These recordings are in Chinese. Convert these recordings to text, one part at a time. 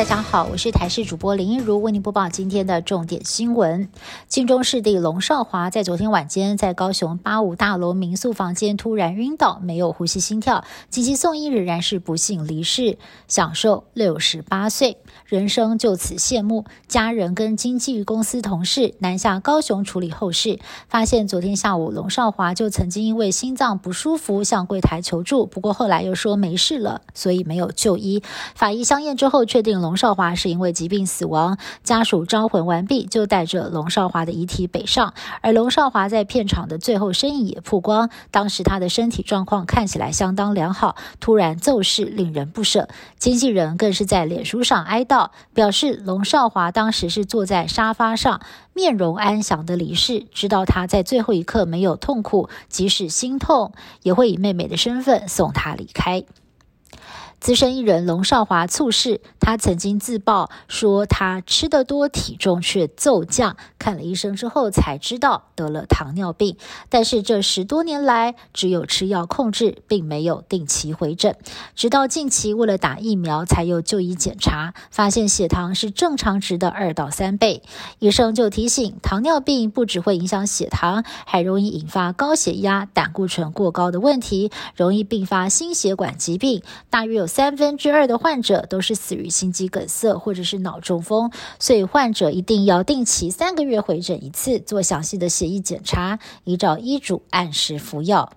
大家好，我是台视主播林一如，为您播报今天的重点新闻。金钟市弟龙少华在昨天晚间在高雄八五大楼民宿房间突然晕倒，没有呼吸心跳，紧急送医仍然是不幸离世，享受六十八岁，人生就此谢幕。家人跟经纪公司同事南下高雄处理后事，发现昨天下午龙少华就曾经因为心脏不舒服向柜台求助，不过后来又说没事了，所以没有就医。法医相验之后确定龙。龙少华是因为疾病死亡，家属招魂完毕，就带着龙少华的遗体北上。而龙少华在片场的最后身影也曝光，当时他的身体状况看起来相当良好，突然骤逝，令人不舍。经纪人更是在脸书上哀悼，表示龙少华当时是坐在沙发上，面容安详的离世，知道他在最后一刻没有痛苦，即使心痛，也会以妹妹的身份送他离开。资深艺人龙少华猝逝，他曾经自曝说他吃得多，体重却骤降。看了医生之后才知道得了糖尿病，但是这十多年来只有吃药控制，并没有定期回诊。直到近期为了打疫苗，才又就医检查，发现血糖是正常值的二到三倍。医生就提醒，糖尿病不只会影响血糖，还容易引发高血压、胆固醇过高的问题，容易并发心血管疾病，大约有。三分之二的患者都是死于心肌梗塞或者是脑中风，所以患者一定要定期三个月月回诊一次，做详细的血液检查，依照医嘱按时服药。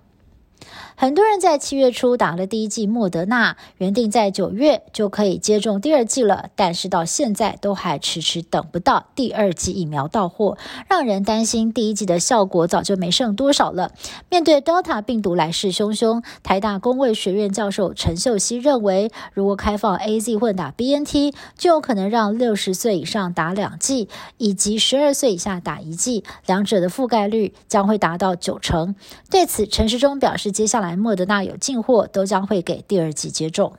很多人在七月初打了第一剂莫德纳，原定在九月就可以接种第二剂了，但是到现在都还迟迟等不到第二剂疫苗到货，让人担心第一剂的效果早就没剩多少了。面对 Delta 病毒来势汹汹，台大公卫学院教授陈秀熙认为，如果开放 A Z 混打 B N T，就有可能让六十岁以上打两剂，以及十二岁以下打一剂，两者的覆盖率将会达到九成。对此，陈时中表示，接下来。来莫德纳有进货，都将会给第二季接种。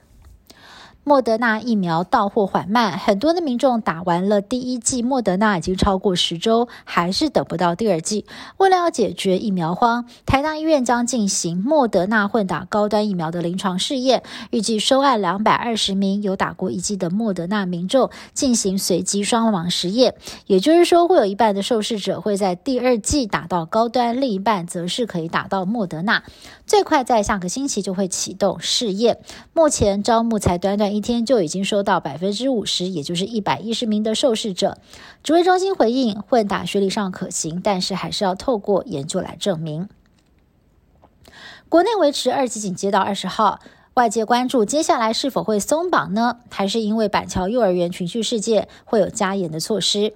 莫德纳疫苗到货缓慢，很多的民众打完了第一剂莫德纳已经超过十周，还是等不到第二剂。为了要解决疫苗荒，台大医院将进行莫德纳混打高端疫苗的临床试验，预计收案两百二十名有打过一剂的莫德纳民众进行随机双盲实验。也就是说，会有一半的受试者会在第二剂打到高端，另一半则是可以打到莫德纳。最快在下个星期就会启动试验。目前招募才短短。一天就已经收到百分之五十，也就是一百一十名的受试者。指挥中心回应，混打学历上可行，但是还是要透过研究来证明。国内维持二级警戒到二十号。外界关注接下来是否会松绑呢？还是因为板桥幼儿园群聚事件会有加严的措施？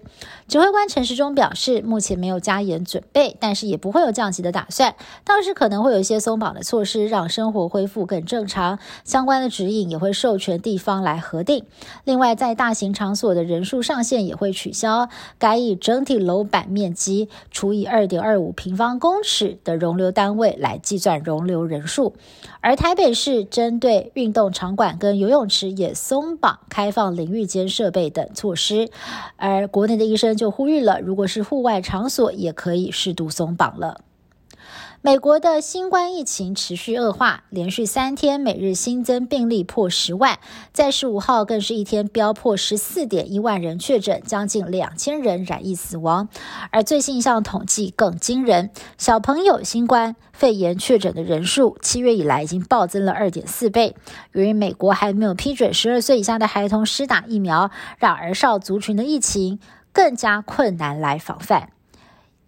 指挥官陈时中表示，目前没有加严准备，但是也不会有降级的打算。倒是可能会有一些松绑的措施，让生活恢复更正常。相关的指引也会授权地方来核定。另外，在大型场所的人数上限也会取消，改以整体楼板面积除以二点二五平方公尺的容留单位来计算容留人数。而台北市针针对运动场馆跟游泳池也松绑开放淋浴间设备等措施，而国内的医生就呼吁了，如果是户外场所，也可以适度松绑了。美国的新冠疫情持续恶化，连续三天每日新增病例破十万，在十五号更是一天飙破十四点一万人确诊，将近两千人染疫死亡。而最新一项统计更惊人，小朋友新冠肺炎确诊的人数，七月以来已经暴增了二点四倍。由于美国还没有批准十二岁以下的孩童施打疫苗，让儿少族群的疫情更加困难来防范。